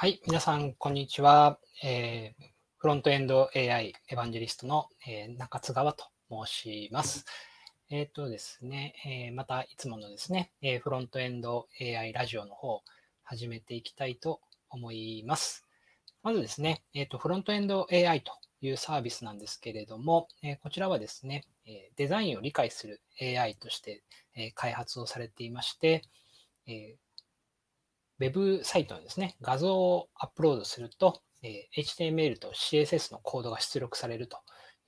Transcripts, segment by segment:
はい、皆さん、こんにちは。えーフロントエンド AI エヴァンジェリストの、えー中津川と申します。えっ、とですね、えまたいつものですね、えフロントエンド AI ラジオの方、始めていきたいと思います。まずですね、えっ、と、フロントエンド AI というサービスなんですけれども、えこちらはですね、えデザインを理解する AI として、え開発をされていまして、えーウェブサイトにですね、画像をアップロードすると、え HTML と CSS のコードが出力されると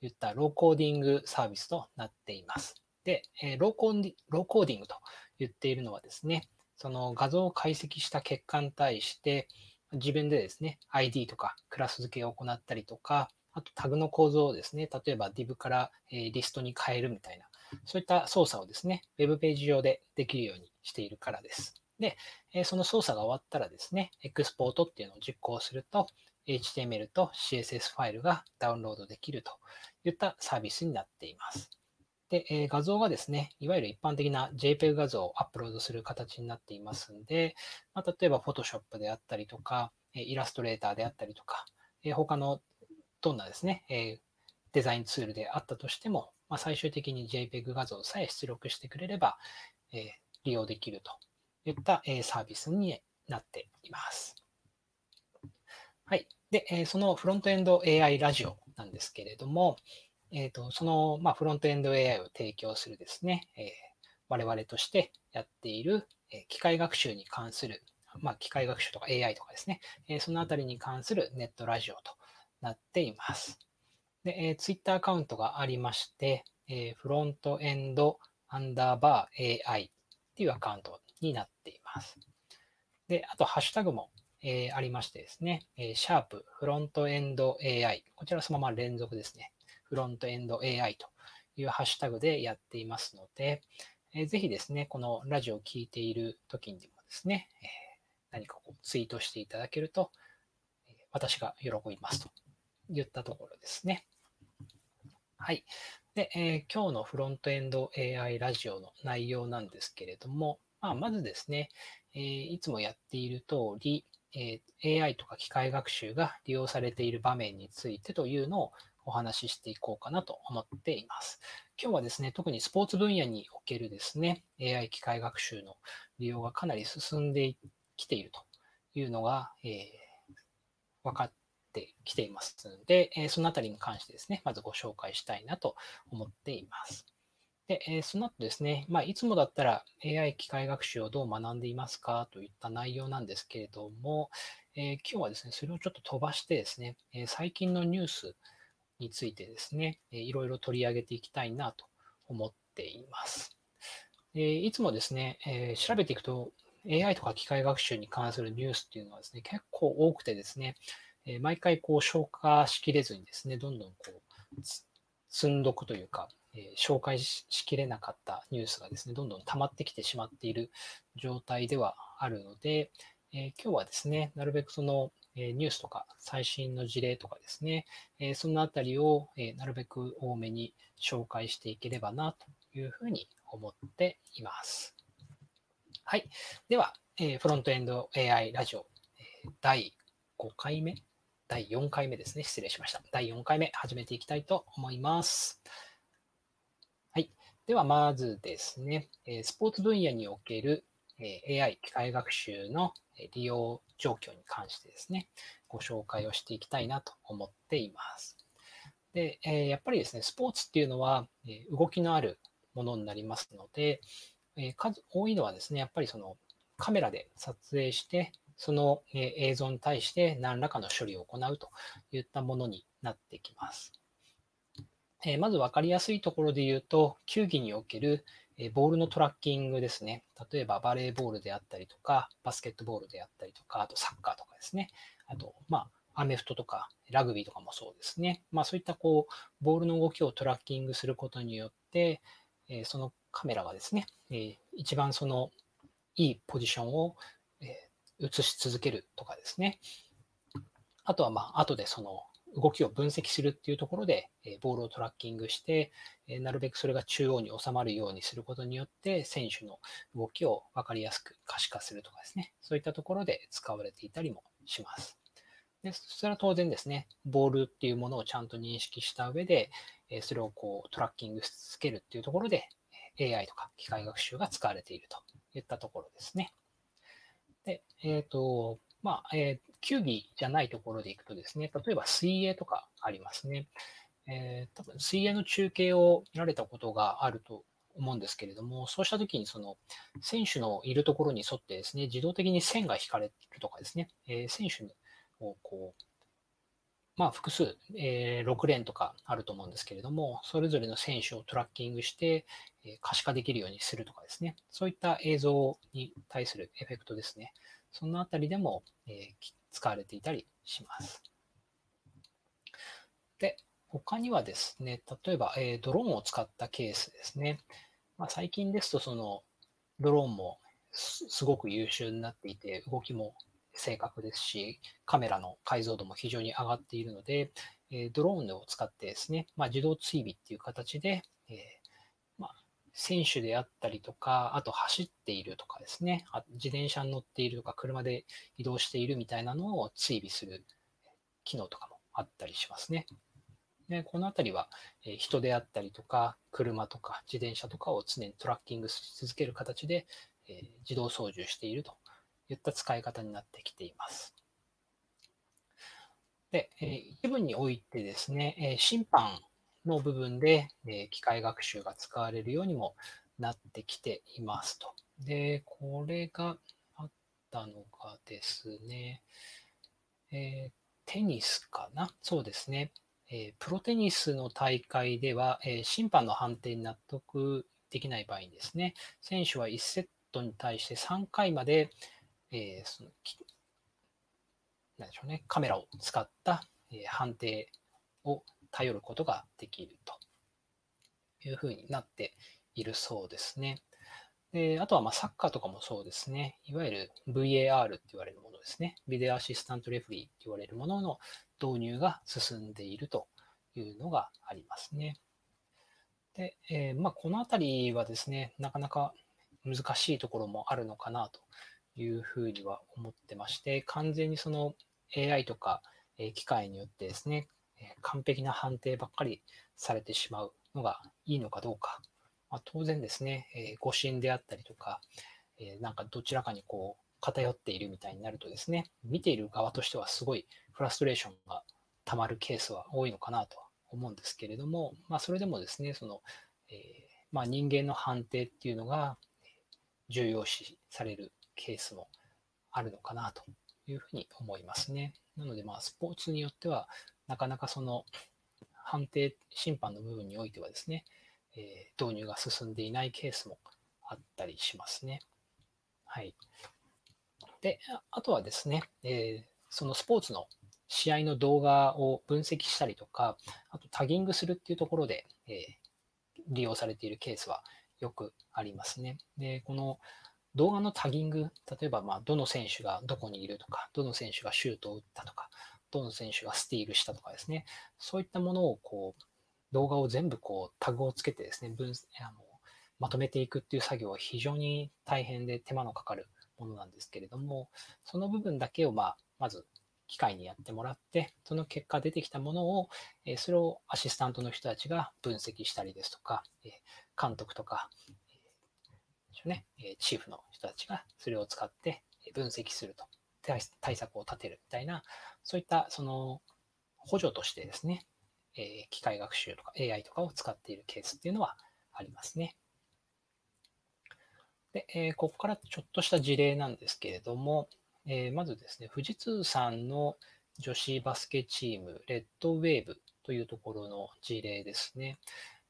いったローコーディングサービスとなっています。で、えーローコーディローコーディングと言っているのはですね、その画像を解析した結果に対して、自分でですね、ID とかクラス付けを行ったりとか、あとタグの構造をですね、例えば div からえリストに変えるみたいな、そういった操作をですね、ウェブページ上でできるようにしているからです。で、その操作が終わったらですね、エクスポートっていうのを実行すると、HTML と CSS ファイルがダウンロードできるといったサービスになっています。で、え画像がですね、いわゆる一般的な JPEG 画像をアップロードする形になっていますんで、まあ、例えば Photoshop であったりとか、イラストレーターであったりとか、え他のどんなですね、えデザインツールであったとしても、まあ、最終的に JPEG 画像さえ出力してくれれば、え利用できるといった、サービスになっています。はい。で、そのフロントエンド AI ラジオなんですけれども、えーとその、まあ、フロントエンド AI を提供するですね、えー我々としてやっている、機械学習に関する、まあ、機械学習とか AI とかですね、えそのあたりに関するネットラジオとなっています。で、えー、Twitter アカウントがありまして、えーフロントエンドアンダーバー AI っていうアカウントになっています。で、あと、ハッシュタグも、えーありましてですね、えーシャープフロントエンド AI、こちらそのまま連続ですね、フロントエンド AI というハッシュタグでやっていますので、えーぜひですね、このラジオを聞いている時にもですね、え何かこうツイートしていただけると、え私が喜びますと言ったところですね。はい。で、えー今日のフロントエンド AI ラジオの内容なんですけれども、まあ、まずですね、えいつもやっている通り、え AI とか機械学習が利用されている場面についてというのをお話ししていこうかなと思っています。今日はですね、特にスポーツ分野におけるですね、AI 機械学習の利用がかなり進んできているというのが、えー分かってきていますので、えそのあたりに関してですね、まずご紹介したいなと思っています。で、えその後ですね、まあ、いつもだったら AI 機械学習をどう学んでいますかといった内容なんですけれども、えー今日はですね、それをちょっと飛ばしてですね、え最近のニュースについてですね、えーいろいろ取り上げていきたいなと思っています。えいつもですね、え調べていくと AI とか機械学習に関するニュースっていうのはですね、結構多くてですね、え毎回こう消化しきれずにですね、どんどんこう積んどくというか、えー紹介ししきれなかったニュースがですね、どんどん溜まってきてしまっている状態ではあるので、えー今日はですね、なるべくその、えーニュースとか最新の事例とかですね、えーそのあたりを、えーなるべく多めに紹介していければなというふうに思っています。はい。では、えーフロントエンド AI ラジオ、えー第5回目？第4回目ですね。失礼しました。第4回目始めていきたいと思います。では、まずですね、スポーツ分野における AI 機械学習の利用状況に関してですね、ご紹介をしていきたいなと思っています。で、やっぱりですね、スポーツっていうのは、動きのあるものになりますので、数多いのはですね、やっぱりそのカメラで撮影して、その映像に対して何らかの処理を行うといったものになってきます。えまず分かりやすいところで言うと、球技におけるえボールのトラッキングですね。例えばバレーボールであったりとか、バスケットボールであったりとか、あとサッカーとかですね。あと、まあ、アメフトとかラグビーとかもそうですね。まあそういったこう、ボールの動きをトラッキングすることによって、えそのカメラがですね、えー一番そのいいポジションを、えー映し続けるとかですね。あとはまあ後でその動きを分析するっていうところで、えボールをトラッキングして、えなるべくそれが中央に収まるようにすることによって、選手の動きを分かりやすく可視化するとかですね、そういったところで使われていたりもします。でそれは当然ですね、ボールっていうものをちゃんと認識した上で、えそれをこうトラッキングしつけるっていうところで、AI とか機械学習が使われているといったところですね。で、えっ、ー、と、まあ、えー、球技じゃないところでいくとですね、例えば水泳とかありますね。えー、多分水泳の中継を見られたことがあると思うんですけれども、そうしたときにその選手のいるところに沿ってですね、自動的に線が引かれるとかですね、えー、選手をこう、まあ複数、えー、6連とかあると思うんですけれども、それぞれの選手をトラッキングして、え、可視化できるようにするとかですね、そういった映像に対するエフェクトですね。そのあたりでも、えー、使われていたりします。で、他にはですね、例えば、えー、ドローンを使ったケースですね。まあ、最近ですと、そのドローンもすごく優秀になっていて、動きも正確ですし、カメラの解像度も非常に上がっているので、えー、ドローンを使ってですね、まあ、自動追尾っていう形で、えー選手であったりとか、あと走っているとかですね、自転車に乗っているとか、車で移動しているみたいなのを追尾する機能とかもあったりしますね。でこのあたりは、え人であったりとか、車とか自転車とかを常にトラッキングし続ける形で、え自動操縦しているといった使い方になってきています。で、え一部においてですね、え審判の部分で、え機械学習が使われるようにもなってきていますと。で、これがあったのがですね、えー、テニスかな？そうですね。え、プロテニスの大会では、え、審判の判定に納得できない場合にですね、選手は1セットに対して3回まで、えー、そのなんでしょうね、カメラを使った、え判定を頼ることができるというふうになっているそうですね。であとはまサッカーとかもそうですね。いわゆる VAR って言われるものですね。ビデオアシスタントレフリーって言われるものの導入が進んでいるというのがありますね。で、えー、まあ、このあたりはですね、なかなか難しいところもあるのかなというふうには思ってまして、完全にその AI とか機械によってですね、完璧な判定ばっかりされてしまうのがいいのかどうか。まあ、当然ですね、え誤審であったりとか、えなんかどちらかにこう偏っているみたいになるとですね、見ている側としてはすごいフラストレーションが溜まるケースは多いのかなと思うんですけれども、まあ、それでもですね、その、えー、まあ、人間の判定っていうのが重要視されるケースもあるのかなというふうに思いますね。なので、まあ、スポーツによっては、なかなかその判定、審判の部分においてはですね、えー、導入が進んでいないケースもあったりしますね。はい。で、あとはですね、えー、そのスポーツの試合の動画を分析したりとか、あとタギングするっていうところで、えー、利用されているケースはよくありますね。で、この動画のタギング、例えばまどの選手がどこにいるとか、どの選手がシュートを打ったとか、どの選手がスティールしたとかですね、そういったものをこう、動画を全部こうタグをつけてですね、分あのまとめていくっていう作業は非常に大変で手間のかかるものなんですけれども、その部分だけをまあ、まず機械にやってもらって、その結果出てきたものを、えそれをアシスタントの人たちが分析したりですとか、え監督とか、えね、チーフの人たちがそれを使って分析すると。対策を立てるみたいな、そういったその補助としてですね、え機械学習とか AI とかを使っているケースっていうのはありますね。で、えここからちょっとした事例なんですけれども、えまずですね、富士通さんの女子バスケチーム、レッドウェーブというところの事例ですね。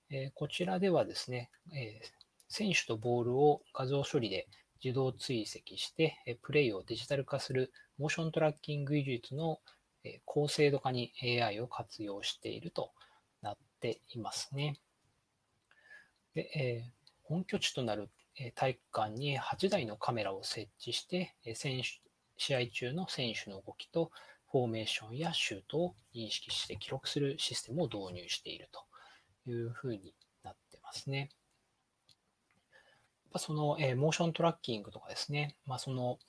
えこちらではですね、え選手とボールを画像処理で自動追跡して、プレイをデジタル化するモーショントラッキング技術の高精度化に AI を活用しているとなっていますね。でえ、本拠地となる体育館に8台のカメラを設置して、選手試合中の選手の動きとフォーメーションやシュートを認識して記録するシステムを導入しているというふうになってますね。ぱその、えー、モーショントラッキングとかですね、まあ、その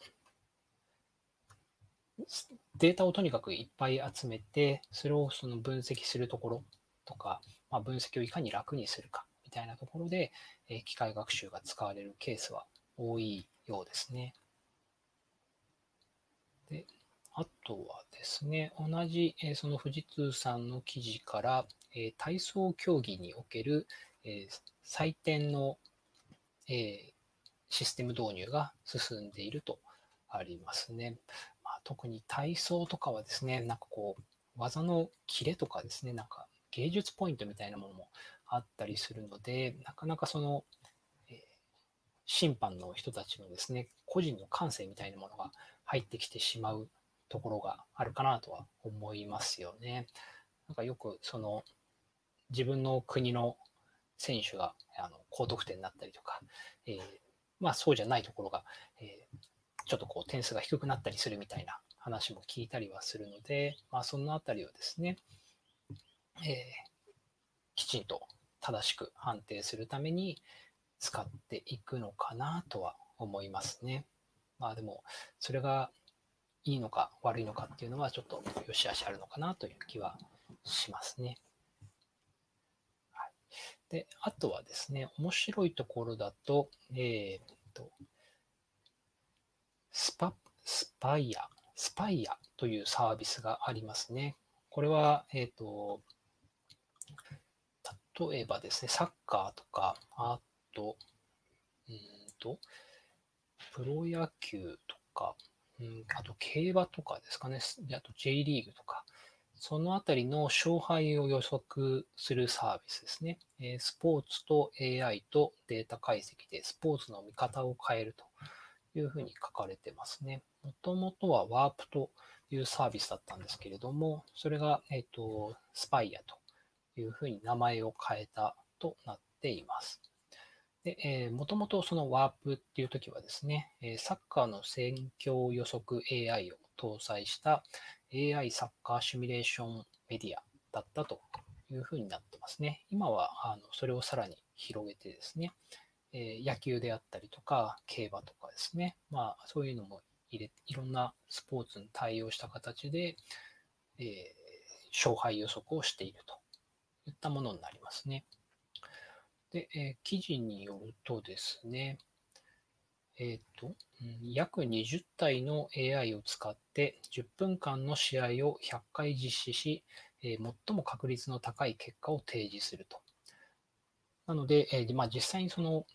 データをとにかくいっぱい集めて、それをその分析するところとか、まあ、分析をいかに楽にするかみたいなところで、えー、機械学習が使われるケースは多いようですね。で、あとはですね、同じ、えー、その富士通さんの記事から、えー、体操競技における、え採点のえー、システム導入が進んでいるとありますね。まあ、特に体操とかはですね、なんかこう、技のキレとかですね、なんか芸術ポイントみたいなものもあったりするので、なかなかその、えー、審判の人たちのですね、個人の感性みたいなものが入ってきてしまうところがあるかなとは思いますよね。なんかよくその自分の国の選手があの高得点になったりとか、えー、まあそうじゃないところが、えー、ちょっとこう点数が低くなったりするみたいな話も聞いたりはするので、まあそのあたりをですね、え、きちんと正しく判定するために使っていくのかなとは思いますね。まあでも、それがいいのか悪いのかっていうのはちょっと良し悪しあるのかなという気はしますね。で、あとはですね、面白いところだと、えっ、と、スパ、スパイア、スパイアというサービスがありますね。これは、えっ、と、例えばですね、サッカーとか、あと、うんと、プロ野球とか、うん、あと競馬とかですかね、あと J リーグとか、そのあたりの勝敗を予測するサービスですね。スポーツと AI とデータ解析でスポーツの見方を変えるというふうに書かれてますね。もともとはワープというサービスだったんですけれども、それが、えっ、と、スパイアというふうに名前を変えたとなっています。で、えー、もともとそのワープっていう時はですね、サッカーの戦況予測 AI を搭載した AI サッカーシミュレーションメディアだったというふうになってますね。今はあのそれをさらに広げてですね、え、野球であったりとか、競馬とかですね、まあそういうのも入れ、いろんなスポーツに対応した形で、えー、勝敗予測をしているといったものになりますね。で、え、記事によるとですね、えっ、ー、と、約20体の AI を使って10分間の試合を100回実施し、えー、最も確率の高い結果を提示すると。なので、えーまあ、実際にその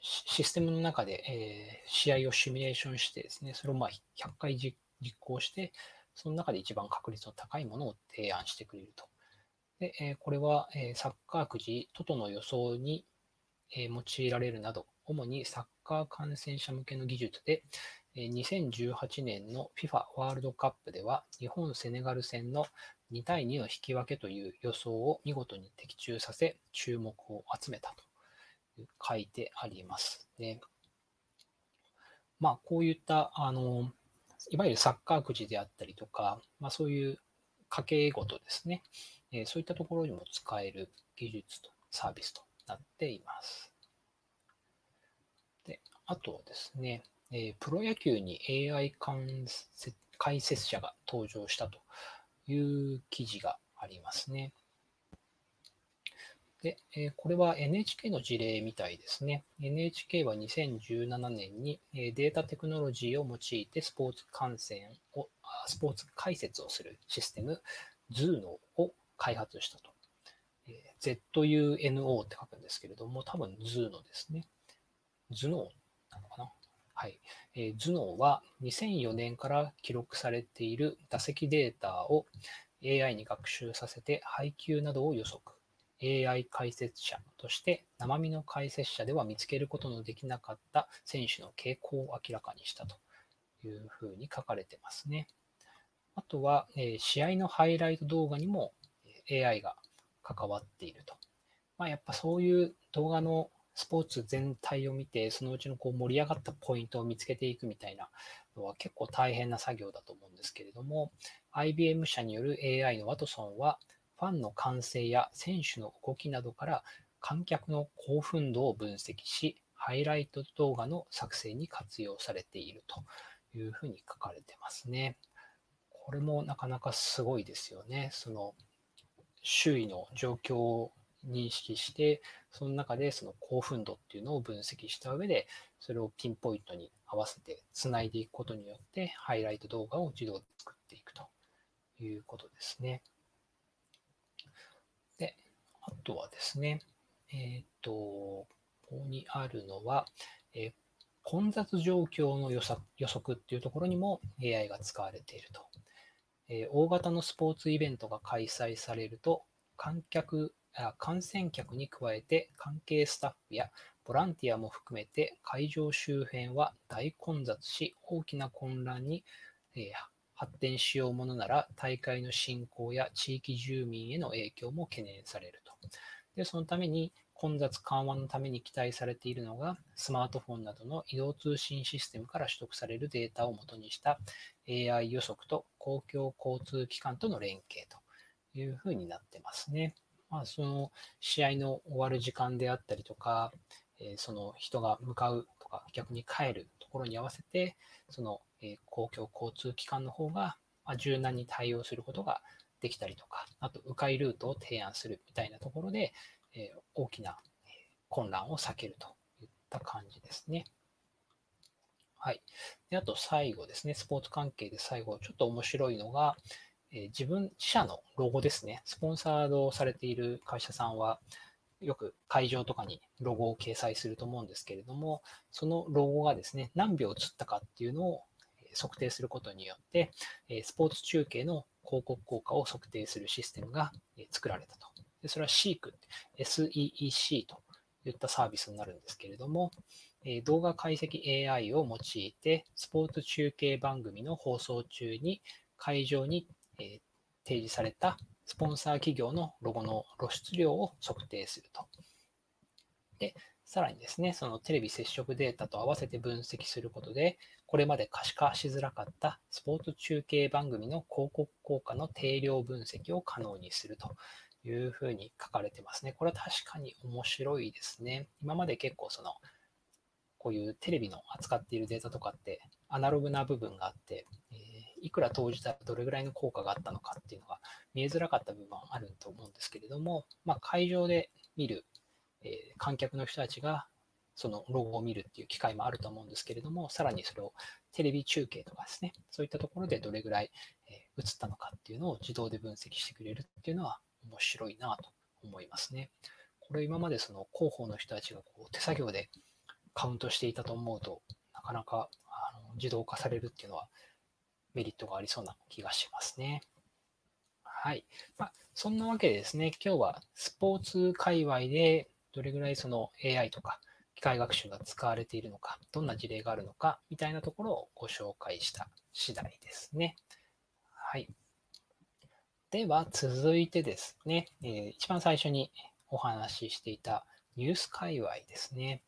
システムの中で、えー、試合をシミュレーションしてですね、それをまあ100回実行して、その中で一番確率の高いものを提案してくれると。でえ、これは、え、サッカーくじ、トトの予想に、え、用いられるなど、主にサッカー観戦者向けの技術で、2018年の FIFA ワールドカップでは、日本・セネガル戦の2対2の引き分けという予想を見事に的中させ、注目を集めたと書いてありますね。まあ、こういった、あの、いわゆるサッカーくじであったりとか、まあ、そういう家計ごとですね、えそういったところにも使える技術とサービスとなっています。あとはですね、えー、プロ野球に AI 解説者が登場したという記事がありますね。で、えー、これは NHK の事例みたいですね。NHK は2017年に、データテクノロジーを用いてスポーツ観戦を、スポーツ解説をするシステム ZUNO を開発したと。え ZUNO って書くんですけれども、多分 ZUNO ですね。ZUNO なのかな。はい。えー、頭脳は2004年から記録されている打席データを AI に学習させて配球などを予測。AI 解説者として生身の解説者では見つけることのできなかった選手の傾向を明らかにしたというふうに書かれてますね。あとは、えー、試合のハイライト動画にも AI が関わっていると。まあ、やっぱそういう動画のスポーツ全体を見て、そのうちのこう盛り上がったポイントを見つけていくみたいなのは結構大変な作業だと思うんですけれども、IBM 社による AI のワトソンは、ファンの歓声や選手の動きなどから観客の興奮度を分析し、ハイライト動画の作成に活用されているというふうに書かれてますね。これもなかなかすごいですよね。その周囲の状況認識して、その中でその興奮度っていうのを分析した上で、それをピンポイントに合わせてつないでいくことによって、ハイライト動画を自動で作っていくということですね。で、あとはですね、えっ、ー、と、ここにあるのは、えー、混雑状況の予測っていうところにも AI が使われていると。えー、大型のスポーツイベントが開催されると、観客、観戦客に加えて関係スタッフやボランティアも含めて会場周辺は大混雑し、大きな混乱に、えー、発展しようものなら大会の進行や地域住民への影響も懸念されると。でそのために混雑緩和のために期待されているのが、スマートフォンなどの移動通信システムから取得されるデータを元にした AI 予測と公共交通機関との連携というふうになってますね。まあ、その試合の終わる時間であったりとか、えその人が向かうとか逆に帰るところに合わせて、その、え公共交通機関の方がま柔軟に対応することができたりとか、あと迂回ルートを提案するみたいなところで、え大きな混乱を避けるといった感じですね。はい。であと最後ですね、スポーツ関係で最後、ちょっと面白いのが、え自分、自社のロゴですね。スポンサードされている会社さんは、よく会場とかにロゴを掲載すると思うんですけれども、そのロゴがですね、何秒映ったかっていうのを測定することによって、スポーツ中継の広告効果を測定するシステムが作られたと。でそれは SEEK、SEEC といったサービスになるんですけれども、動画解析 AI を用いて、スポーツ中継番組の放送中に会場に、え提示されたスポンサー企業のロゴの露出量を測定すると。で、さらにですね、そのテレビ接触データと合わせて分析することで、これまで可視化しづらかったスポーツ中継番組の広告効果の定量分析を可能にするというふうに書かれてますね。これは確かに面白いですね。今まで結構その、こういうテレビの扱っているデータとかってアナログな部分があって、えー、いくら投じたらどれぐらいの効果があったのかっていうのが見えづらかった部分はあると思うんですけれども、まあ、会場で見る、えー、観客の人たちがそのロゴを見るっていう機会もあると思うんですけれども、さらにそれをテレビ中継とかですね、そういったところでどれぐらい映ったのかっていうのを自動で分析してくれるっていうのは面白いなと思いますね。これ今までその広報の人たちがこう手作業でカウントしていたと思うと、なかなかあの自動化されるっていうのはメリットがありそうな気がしますね。はい。まあ、そんなわけでですね、今日はスポーツ界隈でどれぐらいその AI とか機械学習が使われているのか、どんな事例があるのか、みたいなところをご紹介した次第ですね。はい。では続いてですね、えー、一番最初にお話ししていたニュース界隈ですね。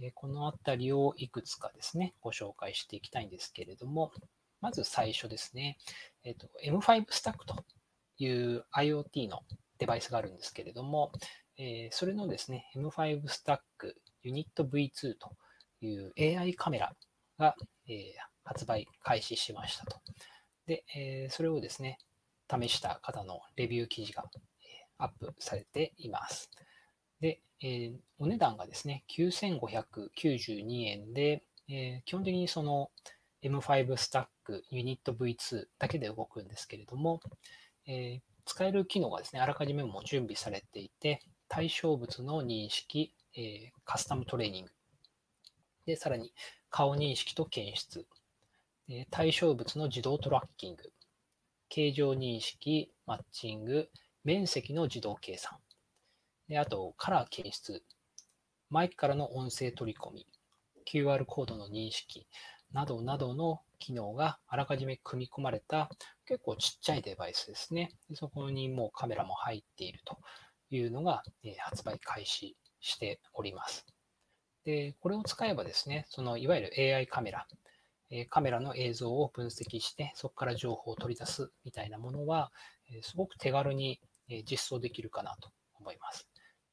えー、このあたりをいくつかですね、ご紹介していきたいんですけれども、まず最初ですね、えーと、M5 スタックという IoT のデバイスがあるんですけれども、えー、それのですね、M5 スタックユニット V2 という AI カメラが、えー、発売開始しましたと。で、えー、それをですね、試した方のレビュー記事がアップされています。で、え、お値段がですね、9592円で、え、基本的にその M5 スタックユニット V2 だけで動くんですけれども、えー、使える機能がですね、あらかじめも準備されていて、対象物の認識、えカスタムトレーニング、で、さらに顔認識と検出、対象物の自動トラッキング、形状認識、マッチング、面積の自動計算。であと、カラー検出、マイクからの音声取り込み、QR コードの認識。などなどの機能があらかじめ組み込まれた結構ちっちゃいデバイスですね。そこにもうカメラも入っているというのが、発売開始しております。で、これを使えばですね、そのいわゆる AI カメラ、カメラの映像を分析して、そこから情報を取り出すみたいなものは、すごく手軽に実装できるかなと思います。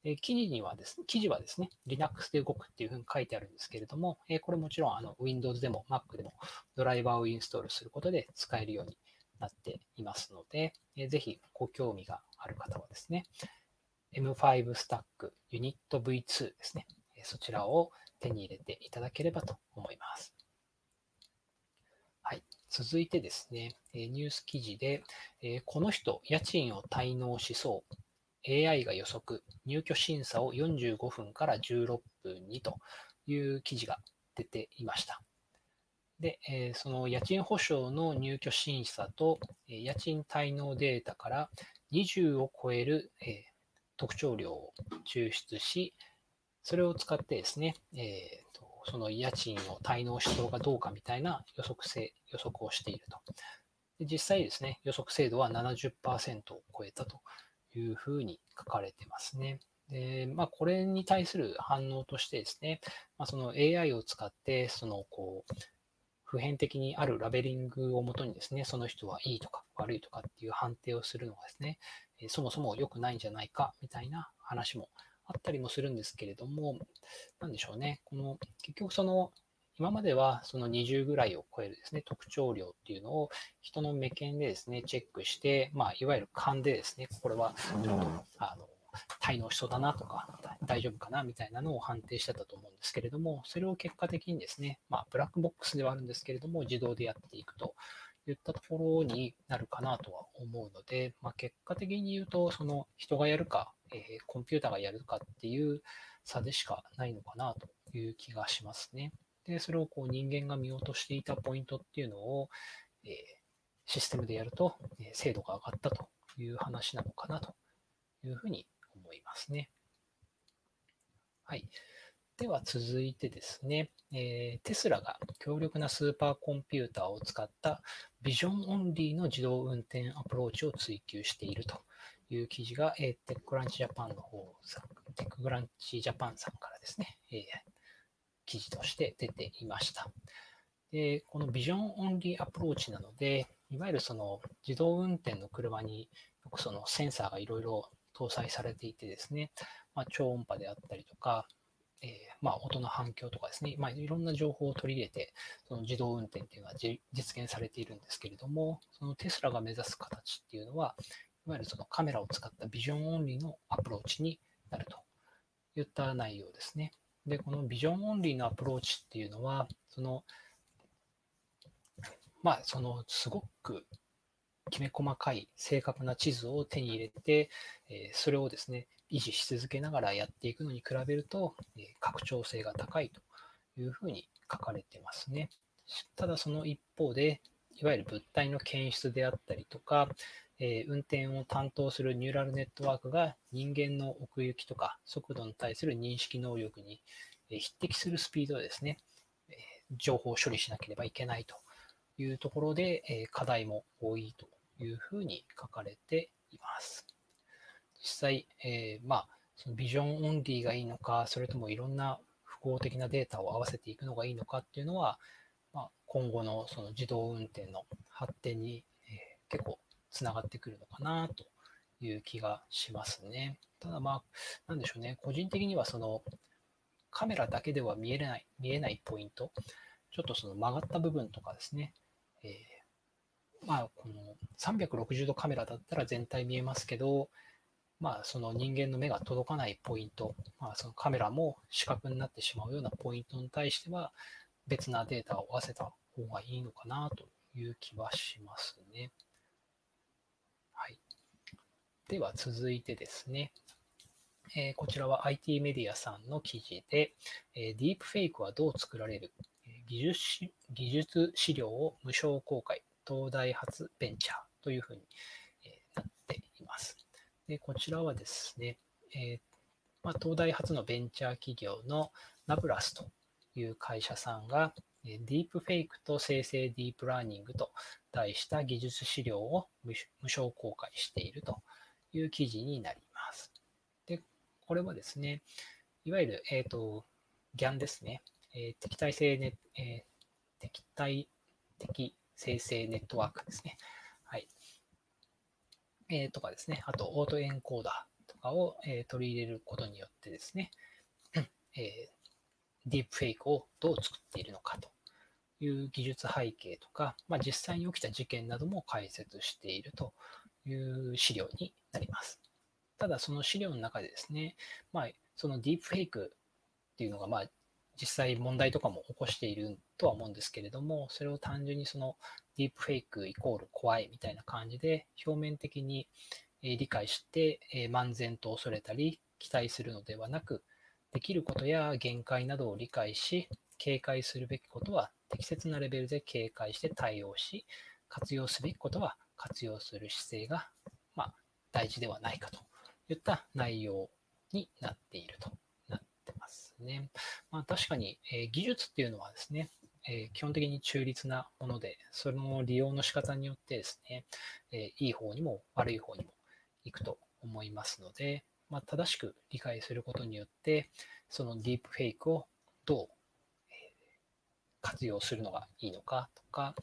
で記事にはですね、記事はですね、Linux で動くっていうふうに書いてあるんですけれども、えこれもちろんあの Windows でも Mac でもドライバーをインストールすることで使えるようになっていますので、えぜひご興味がある方はですね、M5 スタックユニット V2 ですね、そちらを手に入れていただければと思います。はい。続いてですね、ニュース記事で、この人、家賃を滞納しそう。AI が予測、入居審査を45分から16分にという記事が出ていました。で、その家賃保証の入居審査と家賃滞納データから20を超える特徴量を抽出し、それを使ってですね、えーと、その家賃を滞納しそうかどうかみたいな予測性、予測をしていると。で実際ですね、予測精度は70%を超えたというふうに書かれてますね。で、まあ、これに対する反応としてですね、まあ、その AI を使って、その、こう、普遍的にあるラベリングをもとにですね、その人はいいとか悪いとかっていう判定をするのがですね、そもそも良くないんじゃないかみたいな話もあったりもするんですけれども、なんでしょうね。この、結局その、今まではその20ぐらいを超えるですね、特徴量っていうのを人の目見でですね、チェックして、まあ、いわゆる勘でですね、これはちょっと、あの、滞納しそうだなとか、大丈夫かなみたいなのを判定してたと思うんですけれども、それを結果的にですね、まあ、ブラックボックスではあるんですけれども、自動でやっていくといったところになるかなとは思うので、まあ、結果的に言うと、その人がやるか、えー、コンピューターがやるかっていう差でしかないのかなという気がしますね。で、それをこう人間が見落としていたポイントっていうのを、えー、システムでやると、え精度が上がったという話なのかなというふうに思いますね。はい。では続いてですね、えー、テスラが強力なスーパーコンピューターを使ったビジョンオンリーの自動運転アプローチを追求しているという記事が、えー、 TechCrunch Japan の方、 TechCrunch Japan さんからですね、えー、記事として出ていました。で、この vision only approach なので、いわゆるその自動運転の車によくそのセンサーがいろいろ搭載されていてですね、まあ、超音波であったりとか、えー、まあ、音の反響とかですね、まあ、いろんな情報を取り入れて、その自動運転っていうのは実現されているんですけれども、そのテスラが目指す形っていうのは、いわゆるそのカメラを使った vision only のアプローチになるといった内容ですね。で、この vision only のアプローチっていうのは、その、まあ、その、すごくきめ細かい正確な地図を手に入れて、えそれをですね、維持し続けながらやっていくのに比べると、え拡張性が高いというふうに書かれてますね。ただその一方で、いわゆる物体の検出であったりとか、えー、運転を担当するニューラルネットワークが人間の奥行きとか速度に対する認識能力に、え匹敵するスピードでですね、え情報を処理しなければいけないというところで、え課題も多いというふうに書かれています。実際、え、まあ、そのビジョンオンリーがいいのか、それともいろんな複合的なデータを合わせていくのがいいのかっていうのは、まあ、今後のその自動運転の発展に、えー、結構つながってくるのかなという気がしますね。ただまあ、なんでしょうね、個人的にはそのカメラだけでは見えない、見えないポイント、ちょっとその曲がった部分とかですね、えー、まあ、この360度カメラだったら全体見えますけど、まあ、その人間の目が届かないポイント、まあ、そのカメラも視覚になってしまうようなポイントに対しては、別なデータを合わせた方がいいのかなという気はしますね。はい。では続いてですね、えー、こちらは IT メディアさんの記事で、えー、ディープフェイクはどう作られる？技術技術資料を無償公開、東大発ベンチャーというふうに、え、なっています。でこちらはですね、えまあ、東大発のベンチャー企業のナブラスという会社さんが、ディープフェイクと生成ディープラーニングと題した技術資料を無償公開しているという記事になります。で、これはですね、いわゆる、えっ、ー、と、GAN ですね。えー、敵対性ネ、えー、敵対的生成ネットワークですね。はい。えー、とかですね。あと、オートエンコーダーとかを、えー、取り入れることによってですね、えー、ディープフェイクをどう作っているのかという技術背景とか、まあ、実際に起きた事件なども解説しているという資料になります。ただ、その資料の中でですね、まあ、そのディープフェイクっていうのが、まあ、実際問題とかも起こしているとは思うんですけれども、それを単純にそのディープフェイクイコール怖いみたいな感じで表面的に理解して漫然と恐れたり期待するのではなく、できることや限界などを理解し、警戒するべきことは適切なレベルで警戒して対応し、活用すべきことは活用する姿勢が、まあ、大事ではないかといった内容になっているとなってますね。まあ、確かに、えー、技術っていうのはですね、えー、基本的に中立なもので、その利用の仕方によってですね、えー、いい方にも悪い方にも行くと思いますので、まあ、正しく理解することによって、そのディープフェイクをどう活用するのがいいのかとか、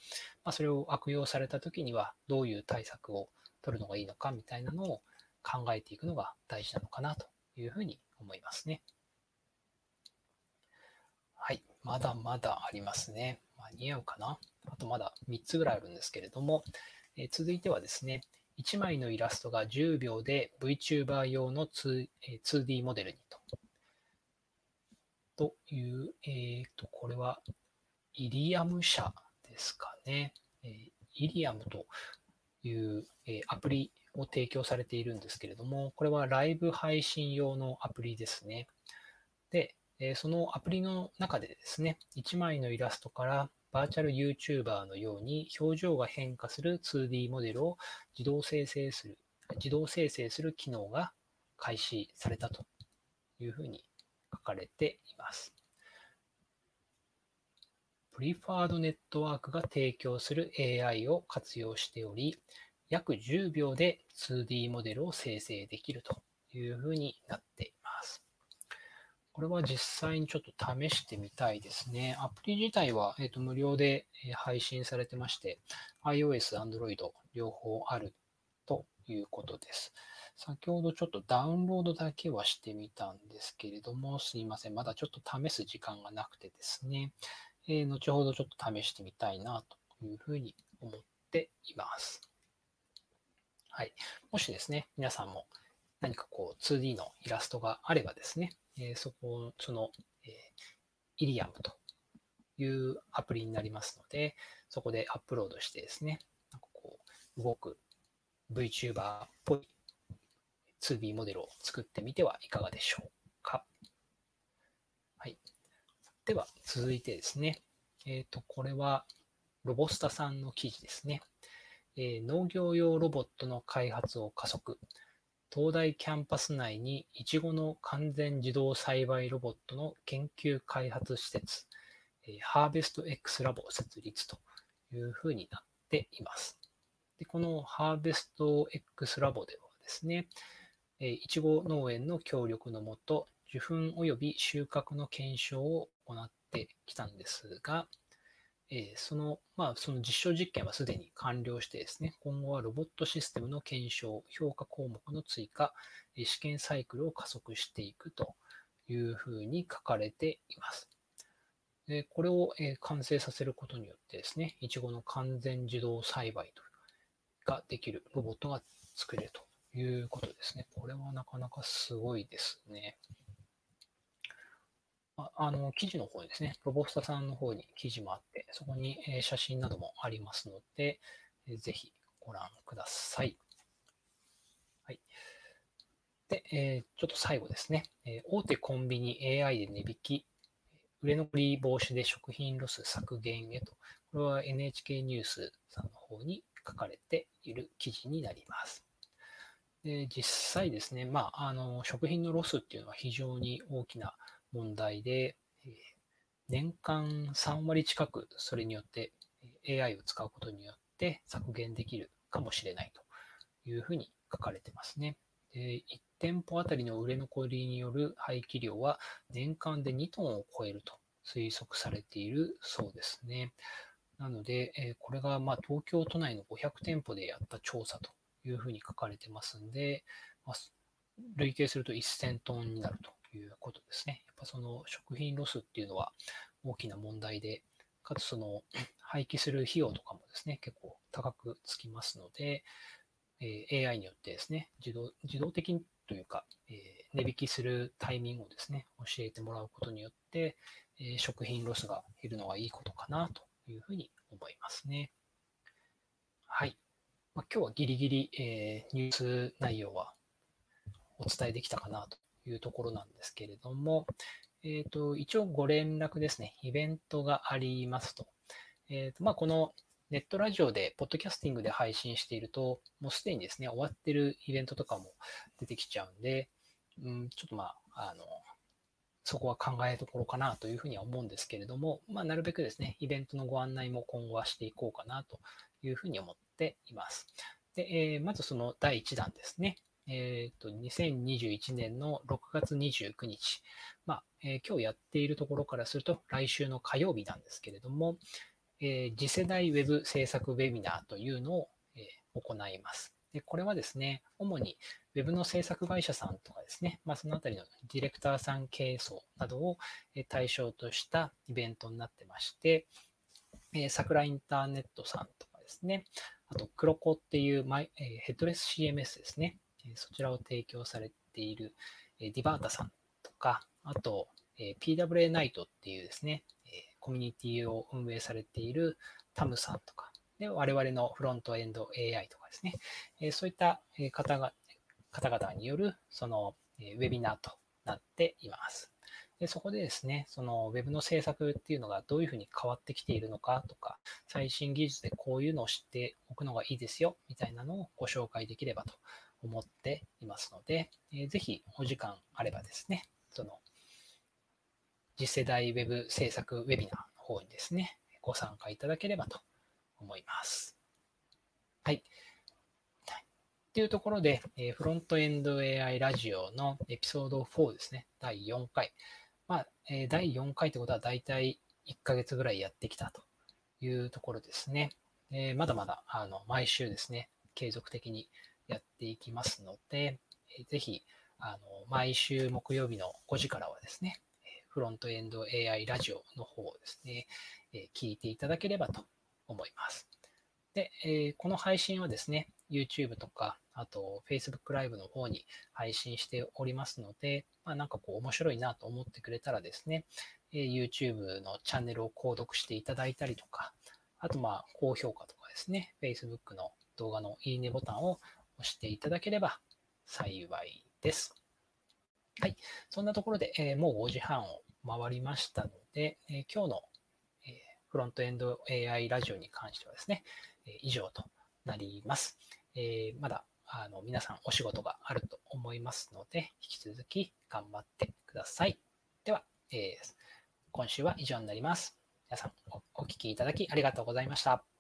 まあ、それを悪用された時にはどういう対策を取るのがいいのかみたいなのを考えていくのが大事なのかなというふうに思いますね。はい。まだまだありますね。間に合うかなあとまだ3つぐらいあるんですけれども、えー、続いてはですね、1枚のイラストが10秒で VTuber 用の 2, 2D モデルにと。という、えっ、ー、と、これはイリアム社ですかね。え、イリアムという、え、アプリを提供されているんですけれども、これはライブ配信用のアプリですね。で、えそのアプリの中でですね、1枚のイラストからバーチャル YouTuber のように表情が変化する 2D モデルを自動生成する、自動生成する機能が開始されたというふうに書かれています。プリファードネットワークが提供する AI を活用しており、約10秒で 2D モデルを生成できるというふうになっています。これは実際にちょっと試してみたいですね。アプリ自体は、えー、と無料で配信されてまして、iOS、Android 両方あるということです。先ほどちょっとダウンロードだけはしてみたんですけれども、すいません。まだちょっと試す時間がなくてですね、えー、後ほどちょっと試してみたいなというふうに思っています。はい。もしですね、皆さんも何かこう 2D のイラストがあればですね、えそこ、その、えイリアムというアプリになりますので、そこでアップロードしてですね、なんかこう、動く VTuber っぽい 2D モデルを作ってみてはいかがでしょうか。はい。では、続いてですね、えっ、ー、と、これはロボスタさんの記事ですね。えー、農業用ロボットの開発を加速。東大キャンパス内にいちごの完全自動栽培ロボットの研究開発施設え、ハーベスト X ラボ設立というふうになっています。でこのハーベスト X ラボではですね、いちご農園の協力のもと、受粉及び収穫の検証を行ってきたんですが、えその、まあ、その実証実験はすでに完了してですね、今後はロボットシステムの検証、評価項目の追加、試験サイクルを加速していくというふうに書かれています。でこれを完成させることによってですね、いちごの完全自動栽培ができるロボットが作れるということですね。これはなかなかすごいですね。ああの、記事の方にですね、プロボスタさんの方に記事もあって、そこに写真などもありますので、ぜひご覧ください。はい。で、えー、ちょっと最後ですね、えー、大手コンビニ AI で値引き、売れ残り防止で食品ロス削減へと、これは NHK ニュースさんの方に書かれている記事になります。で実際ですね、まあ、あの食品のロスっていうのは非常に大きな問題で、年間3割近くそれによって AI を使うことによって削減できるかもしれないというふうに書かれてますね。で一店舗あたりの売れ残りによる廃棄量は年間で2トンを超えると推測されているそうですね。なので、えこれがま東京都内の500店舗でやった調査というふうに書かれてますんで、ま、累計すると1000トンになるということですね。やっぱその食品ロスっていうのは大きな問題で、かつその廃棄する費用とかもですね、結構高くつきますので、え、AI によってですね、自動自動的にというか、え、値引きするタイミングをですね、教えてもらうことによって、え、食品ロスが減るのはいいことかなというふうに思いますね。はい。まあ、今日はギリギリ、え、ニュース内容はお伝えできたかなというところなんですけれども、えっ、ー、と、一応ご連絡ですね、イベントがありますと。えっ、ー、と、まあ、このネットラジオで、ポッドキャスティングで配信していると、もうすでにですね、終わってるイベントとかも出てきちゃうんで、うん、ちょっとまあ、あの、そこは考えどころかなというふうには思うんですけれども、まあ、なるべくですね、イベントのご案内も今後はしていこうかなというふうに思っています。で、えー、まずその第1弾ですね。えっ、ー、と、2021年の6月29日。まあ、えー、今日やっているところからすると来週の火曜日なんですけれども、えー、次世代ウェブ制作ウェビナーというのを、え、行います。でこれはですね、主に Web の制作会社さんとかですね、まあ、そのあたりのディレクターさん経営層などを対象としたイベントになってまして、えー、桜インターネットさんとかですね、あと、クロコっていうマイ、えー、ヘッドレス CMS ですね、え、そちらを提供されている、え、ディバータさんとか、あと、え、PWA ナイトっていうですね、え、コミュニティを運営されているタムさんとか、で我々のフロントエンド AI とかですね、え、そういった方が方々によるそのウェビナーとなっています。でそこでですね、その Web の制作っていうのがどういうふうに変わってきているのかとか、最新技術でこういうのを知っておくのがいいですよみたいなのをご紹介できればと思っていますので、えー、ぜひお時間あればですね、その次世代 Web 制作ウェビナーの方にですね、ご参加いただければと思います。はい。っていうところで、えフロントエンド AI ラジオのエピソード4ですね、第4回。まあ、え第4回ってことは大体1ヶ月ぐらいやってきたというところですね。えまだまだあの毎週ですね、継続的にやっていきますので、えぜひあの毎週木曜日の5時からはですね、フロントエンド AI ラジオの方をですね、え聞いていただければと思います。で、えこの配信はですね、YouTube とか、あと Facebook ライブの方に配信しておりますので、まあ、なんかこう面白いなと思ってくれたらですね、え YouTube のチャンネルを購読していただいたりとか、あとまあ高評価とかですね、Facebook の動画のいいねボタンを押していただければ幸いです。はい。そんなところで、えー、もう5時半を回りましたので、えー、今日の、えー、フロントエンド AI ラジオに関してはですね、え以上となります。えまだあの皆さんお仕事があると思いますので、引き続き頑張ってください。では、え今週は以上になります。皆さんお聴きいただきありがとうございました。